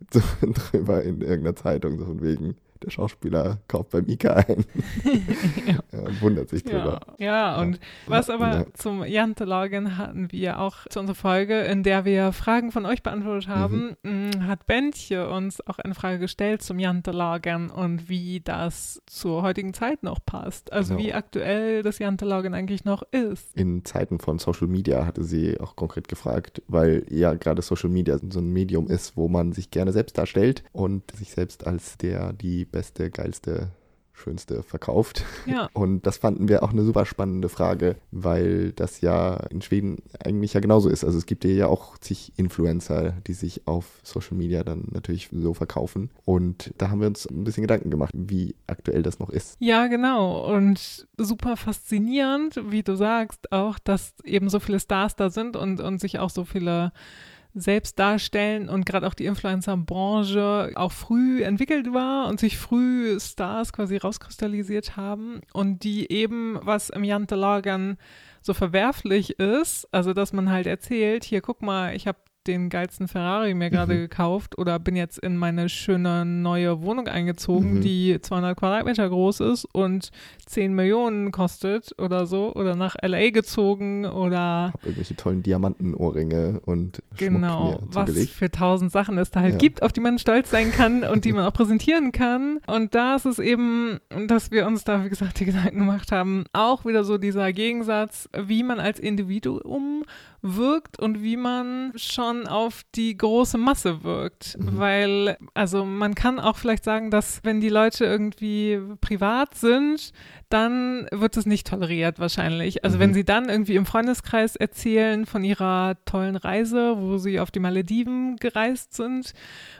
drüber in irgendeiner Zeitung, so von wegen, der Schauspieler kauft bei Mika ein. [laughs] ja. Und wundert sich drüber. Ja, ja, und was aber zum Jantelagen hatten wir auch zu unserer Folge, in der wir Fragen von euch beantwortet Mhm. haben, mh, hat Bentje uns auch eine Frage gestellt zum Jantelagen und wie das zur heutigen Zeit noch passt. Also Genau. wie aktuell das Jantelagen eigentlich noch ist. in Zeiten von Social Media hatte sie auch konkret gefragt, weil ja gerade Social Media so ein Medium ist, wo man sich gerne selbst darstellt und sich selbst als der, die beste, geilste, schönste verkauft. Ja, [laughs] Und das fanden wir auch eine super spannende Frage, weil das ja in Schweden eigentlich ja genauso ist. Also es gibt ja auch zig Influencer, die sich auf Social Media dann natürlich so verkaufen. Und da haben wir uns ein bisschen Gedanken gemacht, wie aktuell das noch ist. Ja, genau. Und super faszinierend, wie du sagst, auch, dass eben so viele Stars da sind und, und sich auch so viele selbst darstellen und gerade auch die Influencer-Branche auch früh entwickelt war und sich früh Stars quasi rauskristallisiert haben und die eben, was im Jantelagen so verwerflich ist, also dass man halt erzählt, hier guck mal, ich habe den geilsten Ferrari mir gerade Mhm. gekauft oder bin jetzt in meine schöne neue Wohnung eingezogen, Mhm. die 200 Quadratmeter groß ist und 10 Millionen kostet oder so oder nach LA gezogen oder Hab irgendwelche tollen Diamantenohrringe und genau, Schmuck mir was für tausend Sachen es da halt Ja. gibt, auf die man stolz sein kann und die man auch präsentieren kann. Und da ist es eben, dass wir uns da, wie gesagt, die Gedanken gemacht haben, auch wieder so dieser Gegensatz, wie man als Individuum wirkt und wie man schon auf die große Masse wirkt. Mhm. Weil, also man kann auch vielleicht sagen, dass wenn die Leute irgendwie privat sind, dann wird es nicht toleriert wahrscheinlich. Also Mhm. wenn sie dann irgendwie im Freundeskreis erzählen von ihrer tollen Reise, wo sie auf die Malediven gereist sind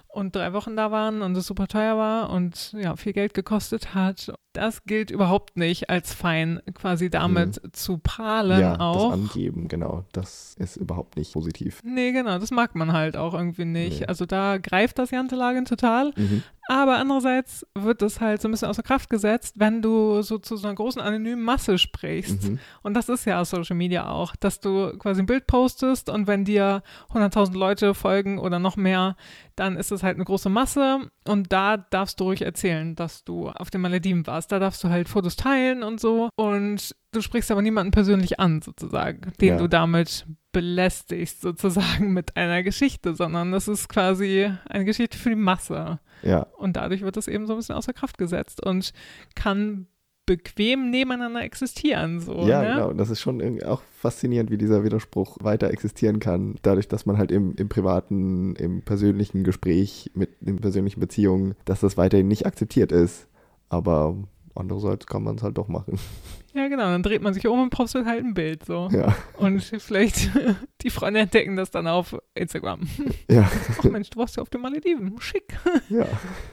und drei Wochen da waren und es super teuer war und ja, viel Geld gekostet hat das gilt überhaupt nicht als fein, quasi damit hm. zu prahlen ja, auch. Das angeben, genau. Das ist überhaupt nicht positiv. Nee, genau, das mag man halt auch irgendwie nicht. Nee. Also da greift das Jantelagen total. Mhm. Aber andererseits wird das halt so ein bisschen außer Kraft gesetzt, wenn du so zu so einer großen anonymen Masse sprichst. Mhm. Und das ist ja Social Media auch, dass du quasi ein Bild postest und wenn dir 100.000 Leute folgen oder noch mehr, dann ist es halt eine große Masse und da darfst du ruhig erzählen, dass du auf den Malediven warst. Da darfst du halt Fotos teilen und so und du sprichst aber niemanden persönlich an, sozusagen, den ja. du damit belästigst, sozusagen mit einer Geschichte, sondern das ist quasi eine Geschichte für die Masse. Ja. Und dadurch wird das eben so ein bisschen außer Kraft gesetzt und kann bequem nebeneinander existieren. So, ja, ne? genau. Das ist schon auch faszinierend, wie dieser Widerspruch weiter existieren kann. Dadurch, dass man halt im, im privaten, im persönlichen Gespräch, mit in persönlichen Beziehungen, dass das weiterhin nicht akzeptiert ist. Aber andererseits kann man es halt doch machen. [laughs] Ja, genau. Dann dreht man sich um und postet halt ein Bild so. Ja. Und vielleicht [laughs] die Freunde entdecken das dann auf Instagram. [laughs] Ja. Ach Mensch, du warst ja auf den Malediven. Schick. Ja,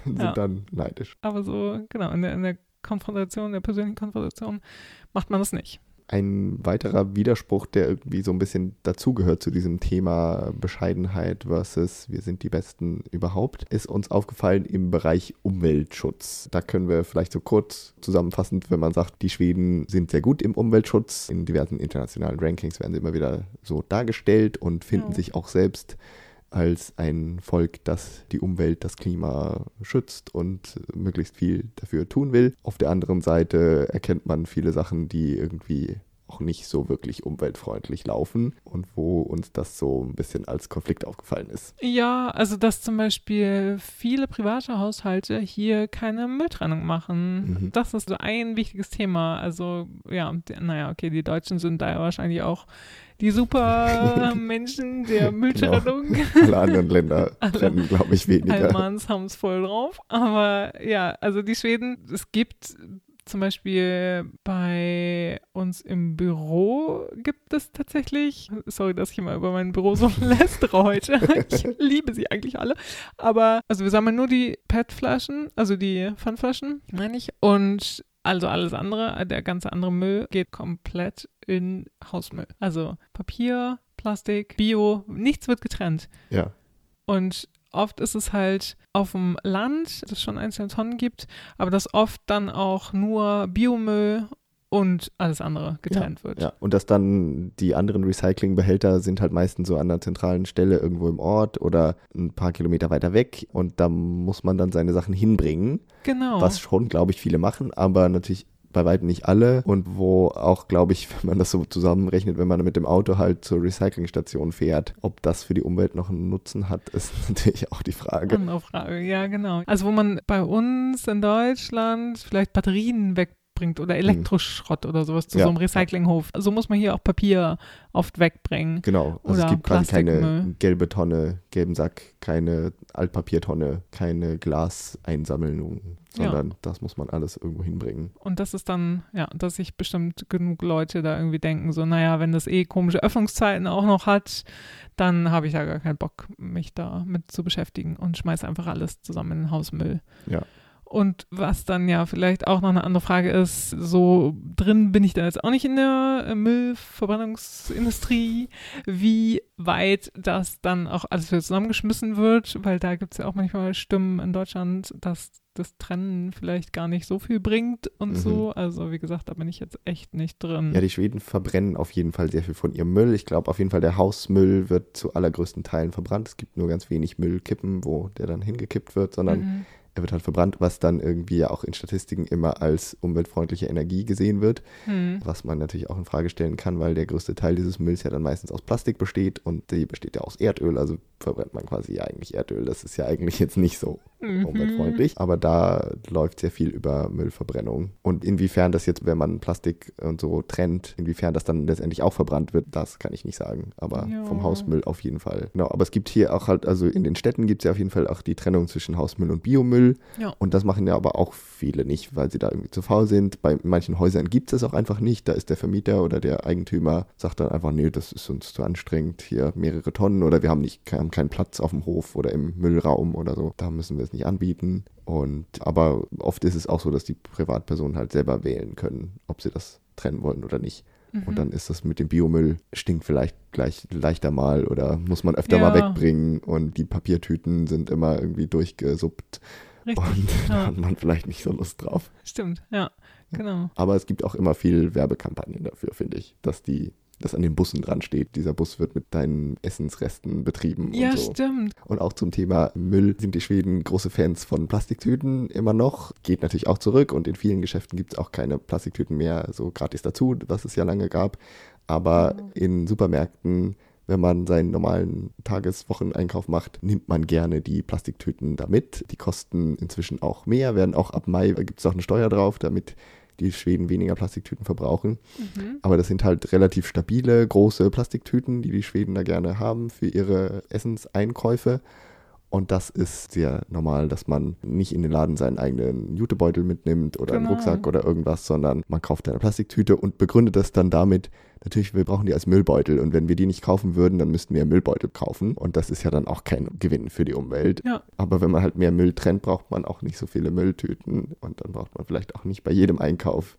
sind ja. dann neidisch. Aber so, genau, in der, in der Konfrontation, der persönlichen Konfrontation macht man das nicht. Ein weiterer Widerspruch, der irgendwie so ein bisschen dazugehört zu diesem Thema Bescheidenheit versus wir sind die Besten überhaupt, ist uns aufgefallen im Bereich Umweltschutz. Da können wir vielleicht so kurz zusammenfassend, wenn man sagt, die Schweden sind sehr gut im Umweltschutz. In diversen internationalen Rankings werden sie immer wieder so dargestellt und finden ja. sich auch selbst als ein Volk, das die Umwelt, das Klima schützt und möglichst viel dafür tun will. Auf der anderen Seite erkennt man viele Sachen, die irgendwie auch nicht so wirklich umweltfreundlich laufen und wo uns das so ein bisschen als Konflikt aufgefallen ist. Ja, also dass zum Beispiel viele private Haushalte hier keine Mülltrennung machen. Mhm. Das ist so ein wichtiges Thema. Also ja, naja, okay, die Deutschen sind da ja wahrscheinlich auch die super [laughs] Menschen der Mülltrennung. Genau. [laughs] Alle anderen Länder [laughs] trennen, glaube ich, weniger. Allmanns haben es voll drauf. Aber ja, also die Schweden, es gibt zum Beispiel bei uns im Büro gibt es tatsächlich, sorry, dass ich immer über mein Büro so [laughs] lästere heute. [laughs] Ich liebe sie eigentlich alle. Aber also wir sammeln nur die PET-Flaschen, also die Pfandflaschen, meine ich. Und also alles andere, der ganze andere Müll geht komplett in Hausmüll. Also Papier, Plastik, Bio, nichts wird getrennt. Ja. Und oft ist es halt auf dem Land, dass es schon einzelne Tonnen gibt, aber dass oft dann auch nur Biomüll und alles andere getrennt ja, wird. Ja, und dass dann die anderen Recyclingbehälter sind halt meistens so an einer zentralen Stelle irgendwo im Ort oder ein paar Kilometer weiter weg und da muss man dann seine Sachen hinbringen. Genau. Was schon, glaube ich, viele machen, aber natürlich bei weitem nicht alle und wo auch, glaube ich, [laughs] wenn man das so zusammenrechnet, wenn man mit dem Auto halt zur Recyclingstation fährt, ob das für die Umwelt noch einen Nutzen hat, [laughs] ist natürlich auch die Frage. Andere Frage, ja, genau. Also wo man bei uns in Deutschland vielleicht Batterien weg wegbringt oder mhm. Elektroschrott oder sowas zu ja. so einem Recyclinghof. So muss man hier auch Papier oft wegbringen. Genau, also es gibt quasi keine gelbe Tonne, gelben Sack, keine Altpapiertonne, keine Glaseinsammlung, sondern ja. das muss man alles irgendwo hinbringen. Und das ist dann, ja, dass sich bestimmt genug Leute da irgendwie denken, so, naja, wenn das eh komische Öffnungszeiten auch noch hat, dann habe ich ja gar keinen Bock, mich da mit zu beschäftigen und schmeiße einfach alles zusammen in den Hausmüll. Ja. Und was dann ja vielleicht auch noch eine andere Frage ist, so drin bin ich da jetzt auch nicht in der äh, Müllverbrennungsindustrie, wie weit das dann auch alles wieder zusammengeschmissen wird, weil da gibt es ja auch manchmal Stimmen in Deutschland, dass das Trennen vielleicht gar nicht so viel bringt und mhm. so. Also wie gesagt, da bin ich jetzt echt nicht drin. Ja, die Schweden verbrennen auf jeden Fall sehr viel von ihrem Müll. Ich glaube auf jeden Fall, der Hausmüll wird zu allergrößten Teilen verbrannt. Es gibt nur ganz wenig Müllkippen, wo der dann hingekippt wird, sondern mhm er wird halt verbrannt, was dann irgendwie ja auch in Statistiken immer als umweltfreundliche Energie gesehen wird, hm. was man natürlich auch in Frage stellen kann, weil der größte Teil dieses Mülls ja dann meistens aus Plastik besteht und die besteht ja aus Erdöl, also verbrennt man quasi ja eigentlich Erdöl. Das ist ja eigentlich jetzt nicht so mhm. umweltfreundlich, aber da läuft sehr viel über Müllverbrennung und inwiefern das jetzt, wenn man Plastik und so trennt, inwiefern das dann letztendlich auch verbrannt wird, das kann ich nicht sagen, aber ja. vom Hausmüll auf jeden Fall. Genau, aber es gibt hier auch halt, also in den Städten gibt es ja auf jeden Fall auch die Trennung zwischen Hausmüll und Biomüll Ja. Und das machen ja aber auch viele nicht, weil sie da irgendwie zu faul sind. Bei manchen Häusern gibt es das auch einfach nicht. Da ist der Vermieter oder der Eigentümer, sagt dann einfach, nee, das ist uns zu anstrengend, hier mehrere Tonnen oder wir haben nicht haben keinen Platz auf dem Hof oder im Müllraum oder so. Da müssen wir es nicht anbieten. Und aber oft ist es auch so, dass die Privatpersonen halt selber wählen können, ob sie das trennen wollen oder nicht. Mhm. Und dann ist das mit dem Biomüll, stinkt vielleicht gleich leichter mal oder muss man öfter Ja. mal wegbringen und die Papiertüten sind immer irgendwie durchgesuppt Richtig. und [laughs] da Ja. hat man vielleicht nicht so Lust drauf. Stimmt, ja, genau. Aber es gibt auch immer viel Werbekampagnen dafür, finde ich, dass die das an den Bussen dran steht. Dieser Bus wird mit deinen Essensresten betrieben Ja, und so. stimmt. Und auch zum Thema Müll sind die Schweden große Fans von Plastiktüten immer noch. Geht natürlich auch zurück und in vielen Geschäften gibt es auch keine Plastiktüten mehr so gratis dazu, was es ja lange gab. Aber in Supermärkten, wenn man seinen normalen Tageswocheneinkauf macht, nimmt man gerne die Plastiktüten damit. Die kosten inzwischen auch mehr, werden auch ab Mai, gibt es auch eine Steuer drauf, damit die Schweden weniger Plastiktüten verbrauchen. Mhm. Aber das sind halt relativ stabile, große Plastiktüten, die die Schweden da gerne haben für ihre Essenseinkäufe. Und das ist sehr normal, dass man nicht in den Laden seinen eigenen Jutebeutel mitnimmt oder einen Genau. Rucksack oder irgendwas, sondern man kauft eine Plastiktüte und begründet das dann damit, natürlich, wir brauchen die als Müllbeutel und wenn wir die nicht kaufen würden, dann müssten wir Müllbeutel kaufen und das ist ja dann auch kein Gewinn für die Umwelt. Ja. Aber wenn man halt mehr Müll trennt, braucht man auch nicht so viele Mülltüten und dann braucht man vielleicht auch nicht bei jedem Einkauf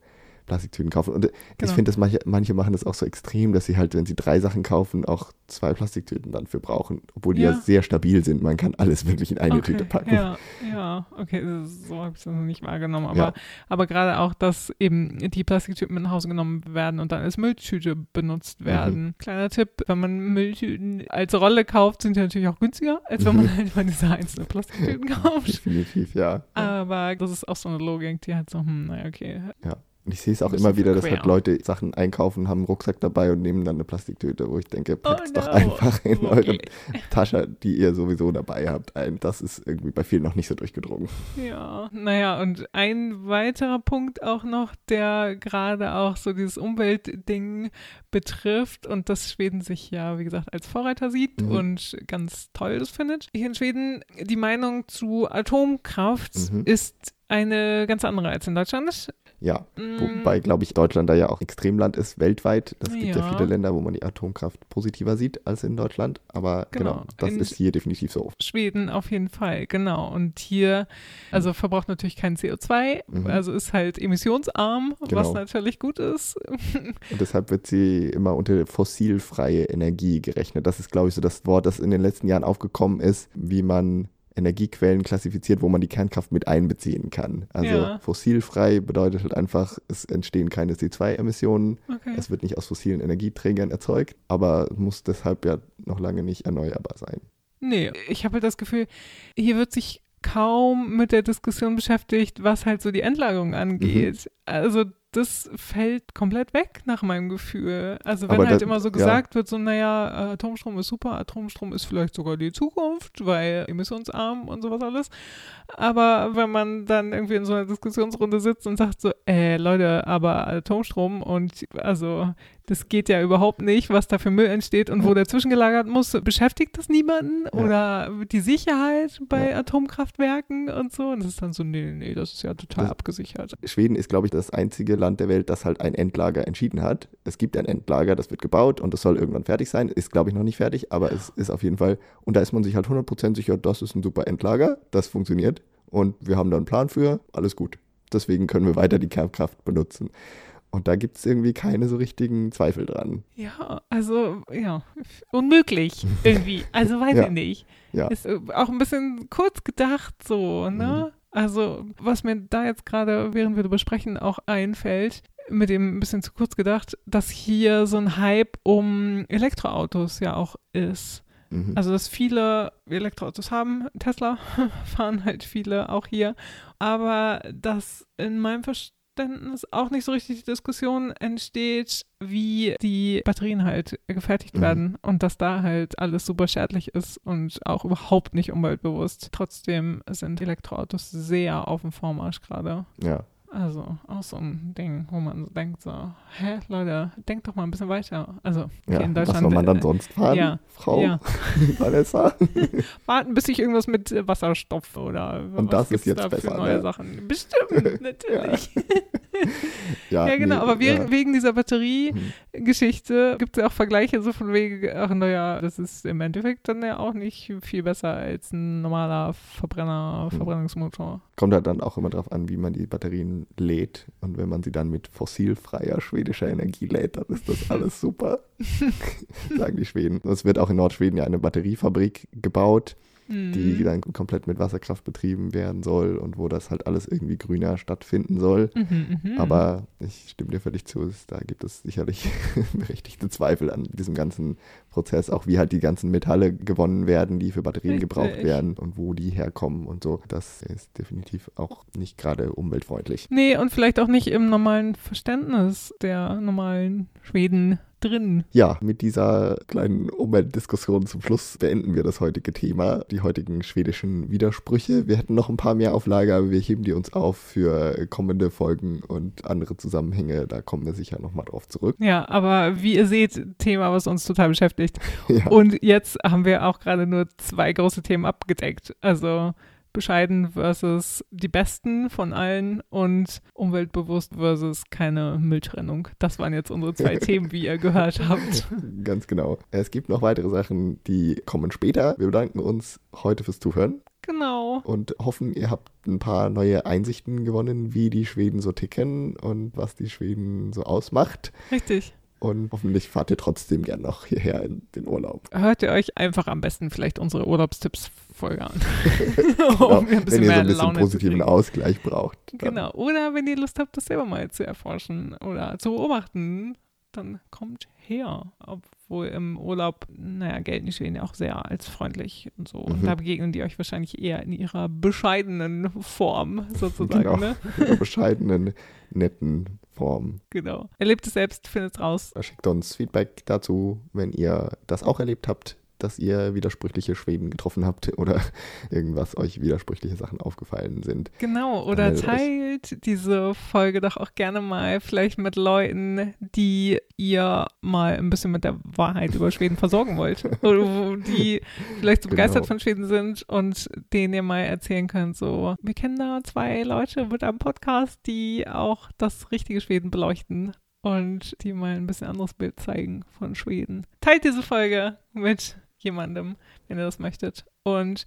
Plastiktüten kaufen. Und äh, ich Genau. finde, dass manche, manche machen das auch so extrem, dass sie halt, wenn sie drei Sachen kaufen, auch zwei Plastiktüten dann für brauchen, obwohl die ja, Ja. sehr stabil sind. Man kann alles wirklich in eine okay. Tüte packen. Ja, ja, okay, so habe ich das noch nicht wahrgenommen. Aber, Ja. aber gerade auch, dass eben die Plastiktüten mit nach Hause genommen werden und dann als Mülltüte Mhm. benutzt werden. Kleiner Tipp, wenn man Mülltüten als Rolle kauft, sind die natürlich auch günstiger, als wenn man Mhm. halt mal diese einzelnen Plastiktüten [laughs] kauft. Definitiv, ja. Aber das ist auch so eine Logik, die halt so, hm, naja, okay. ja. Und ich sehe es auch immer wieder, dass halt Leute Sachen einkaufen, haben einen Rucksack dabei und nehmen dann eine Plastiktüte, wo ich denke, packt Oh doch no. einfach in eure Okay. Tasche, die ihr sowieso dabei habt, ein. Das ist irgendwie bei vielen noch nicht so durchgedrungen. Ja, naja, und ein weiterer Punkt auch noch, der gerade auch so dieses Umweltding betrifft und dass Schweden sich ja, wie gesagt, als Vorreiter sieht Mhm. und ganz toll das findet. Hier in Schweden, die Meinung zu Atomkraft Mhm. ist eine ganz andere als in Deutschland. Ja, Mm, Wobei, glaube ich, Deutschland da ja auch Extremland ist weltweit. Das gibt ja Ja. viele Länder, wo man die Atomkraft positiver sieht als in Deutschland. Aber genau, Genau. das In- ist hier definitiv so. Schweden auf jeden Fall, genau. Und hier, also verbraucht natürlich kein CO2, Mhm. also ist halt emissionsarm, was Genau. natürlich gut ist. [laughs] Und deshalb wird sie immer unter fossilfreie Energie gerechnet. Das ist, glaube ich, so das Wort, das in den letzten Jahren aufgekommen ist, wie man Energiequellen klassifiziert, wo man die Kernkraft mit einbeziehen kann. Also Ja. fossilfrei bedeutet halt einfach, es entstehen keine CO2-Emissionen, Okay. es wird nicht aus fossilen Energieträgern erzeugt, aber muss deshalb ja noch lange nicht erneuerbar sein. Nee, ich habe halt das Gefühl, hier wird sich kaum mit der Diskussion beschäftigt, was halt so die Endlagerung angeht. Mhm. Also das fällt komplett weg nach meinem Gefühl. Also wenn Aber halt da- immer so ja. gesagt wird, so naja, Atomstrom ist super, Atomstrom ist vielleicht sogar die Zukunft, weil emissionsarm und sowas alles. Aber wenn man dann irgendwie in so einer Diskussionsrunde sitzt und sagt so, äh, Leute, aber Atomstrom und also das geht ja überhaupt nicht, was da für Müll entsteht und wo der zwischengelagert muss, beschäftigt das niemanden? Ja. Oder die Sicherheit bei Ja. Atomkraftwerken und so? Und das ist dann so, nee, nee, das ist ja total Das- abgesichert. Schweden ist, glaube ich, das einzige Land der Welt, das halt ein Endlager entschieden hat. Es gibt ein Endlager, das wird gebaut und das soll irgendwann fertig sein. Ist, glaube ich, noch nicht fertig, aber es ist auf jeden Fall, und da ist man sich halt 100% sicher, das ist ein super Endlager, das funktioniert und wir haben da einen Plan für, alles gut. Deswegen können wir weiter die Kernkraft benutzen. Und da gibt es irgendwie keine so richtigen Zweifel dran. Ja, also, ja, unmöglich [laughs] irgendwie. Also weiß Ja. ich nicht. Ja. Ist äh, auch ein bisschen kurz gedacht so, ne? Also, was mir da jetzt gerade, während wir darüber sprechen, auch einfällt, mit dem ein bisschen zu kurz gedacht, dass hier so ein Hype um Elektroautos ja auch ist. Mhm. Also, dass viele Elektroautos haben, Tesla [laughs] fahren halt viele auch hier, aber dass in meinem Verständnis auch nicht so richtig die Diskussion entsteht, wie die Batterien halt gefertigt Mhm. werden und dass da halt alles super schädlich ist und auch überhaupt nicht umweltbewusst. Trotzdem sind Elektroautos sehr auf dem Vormarsch gerade. ja. Also auch so ein Ding, wo man so denkt so, hä, Leute, denkt doch mal ein bisschen weiter. Also okay, Ja, in was Deutschland. soll man dann äh, sonst fahren, ja, Frau ja. [laughs] Vanessa? [laughs] warten, bis sich irgendwas mit Wasserstoff oder Und was das ist gibt's jetzt da für besser, neue ne? Sachen. Bestimmt, [laughs] natürlich. [laughs] Ja, Ja, genau, nee, aber wegen, ja. wegen dieser. Batteriegeschichte gibt es ja auch Vergleiche so von wegen, ach naja, das ist im Endeffekt dann ja auch nicht viel besser als ein normaler Verbrenner, Hm. Verbrennungsmotor. Kommt halt dann auch immer darauf an, wie man die Batterien lädt. Und wenn man sie dann mit fossilfreier schwedischer Energie lädt, dann ist das alles super, [laughs] [laughs] sagen die Schweden. Es wird auch in Nordschweden ja eine Batteriefabrik gebaut, die Mhm. dann komplett mit Wasserkraft betrieben werden soll und wo das halt alles irgendwie grüner stattfinden soll. Mhm, mhm. Aber ich stimme dir völlig zu, da gibt es sicherlich [laughs] berechtigte Zweifel an diesem ganzen Prozess, auch wie halt die ganzen Metalle gewonnen werden, die für Batterien gebraucht Richtig. werden und wo die herkommen und so. Das ist definitiv auch nicht gerade umweltfreundlich. Nee, und vielleicht auch nicht im normalen Verständnis der normalen Schweden drin. Ja, mit dieser kleinen Umweltdiskussion zum Schluss beenden wir das heutige Thema, die heutigen schwedischen Widersprüche. Wir hätten noch ein paar mehr auf Lager, aber wir heben die uns auf für kommende Folgen und andere Zusammenhänge. Da kommen wir sicher nochmal drauf zurück. Ja, aber wie ihr seht, Thema, was uns total beschäftigt. [laughs] Ja. Und jetzt haben wir auch gerade nur zwei große Themen abgedeckt. Also bescheiden versus die besten von allen und umweltbewusst versus keine Mülltrennung. Das waren jetzt unsere zwei [laughs] Themen, wie ihr gehört habt. [laughs] Ganz genau. Es gibt noch weitere Sachen, die kommen später. Wir bedanken uns heute fürs Zuhören Genau. und hoffen, ihr habt ein paar neue Einsichten gewonnen, wie die Schweden so ticken und was die Schweden so ausmacht. Richtig. Und hoffentlich fahrt ihr trotzdem gern noch hierher in den Urlaub. Hört ihr euch einfach am besten vielleicht unsere Urlaubstipps-Folge an. [laughs] [laughs] Genau, um ein wenn ihr so ein bisschen Laune positiven. Ausgleich braucht. dann- Genau. Oder wenn ihr Lust habt, das selber mal zu erforschen oder zu beobachten, dann kommt her. Obwohl im Urlaub, naja, gelten die Schweden ja auch sehr als freundlich und so. Und Mhm. da begegnen die euch wahrscheinlich eher in ihrer bescheidenen Form, sozusagen. Genau. Ne? In einer bescheidenen, netten Form. Genau. Erlebt es selbst, findet es raus. Schickt uns Feedback dazu, wenn ihr das auch erlebt habt, dass ihr widersprüchliche Schweden getroffen habt [laughs] oder irgendwas euch widersprüchliche Sachen aufgefallen sind. Genau, oder meldet euch. teilt diese Folge doch auch gerne mal vielleicht mit Leuten, die ihr mal ein bisschen mit der Wahrheit über Schweden [laughs] versorgen wollt. Oder die vielleicht so begeistert Genau. von Schweden sind und denen ihr mal erzählen könnt, so, wir kennen da zwei Leute mit einem Podcast, die auch das richtige Schweden beleuchten und die mal ein bisschen anderes Bild zeigen von Schweden. Teilt diese Folge mit jemandem, wenn ihr das möchtet. Und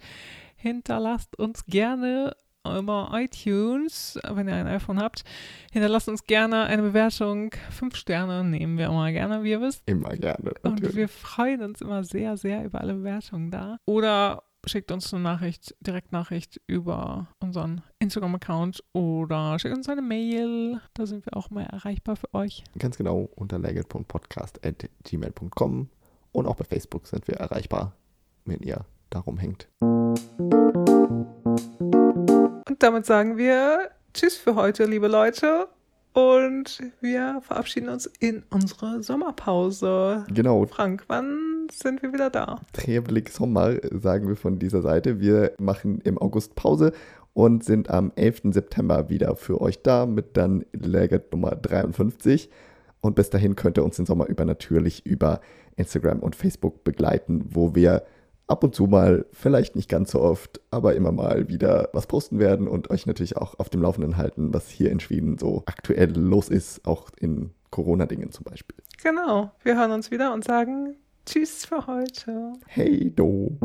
hinterlasst uns gerne über iTunes, wenn ihr ein iPhone habt, hinterlasst uns gerne eine Bewertung. Fünf Sterne nehmen wir immer gerne, wie ihr wisst. Immer gerne. Und Natürlich. wir freuen uns immer sehr, sehr über alle Bewertungen da. Oder schickt uns eine Nachricht, Direktnachricht über unseren Instagram-Account oder schickt uns eine Mail. Da sind wir auch mal erreichbar für euch. Ganz genau unter legit.podcast.gmail.com und auch bei Facebook sind wir erreichbar, wenn ihr darum hängt. Und damit sagen wir Tschüss für heute, liebe Leute. Und wir verabschieden uns in unsere Sommerpause. Genau, Frank, wann sind wir wieder da? Trevlig Sommer, sagen wir von dieser Seite. Wir machen im August Pause und sind am 11. September wieder für euch da mit dann Legit Nummer 53. Und bis dahin könnt ihr uns den Sommer über natürlich über Instagram und Facebook begleiten, wo wir ab und zu mal, vielleicht nicht ganz so oft, aber immer mal wieder was posten werden und euch natürlich auch auf dem Laufenden halten, was hier in Schweden so aktuell los ist, auch in Corona-Dingen zum Beispiel. Genau, wir hören uns wieder und sagen Tschüss für heute. Hey do!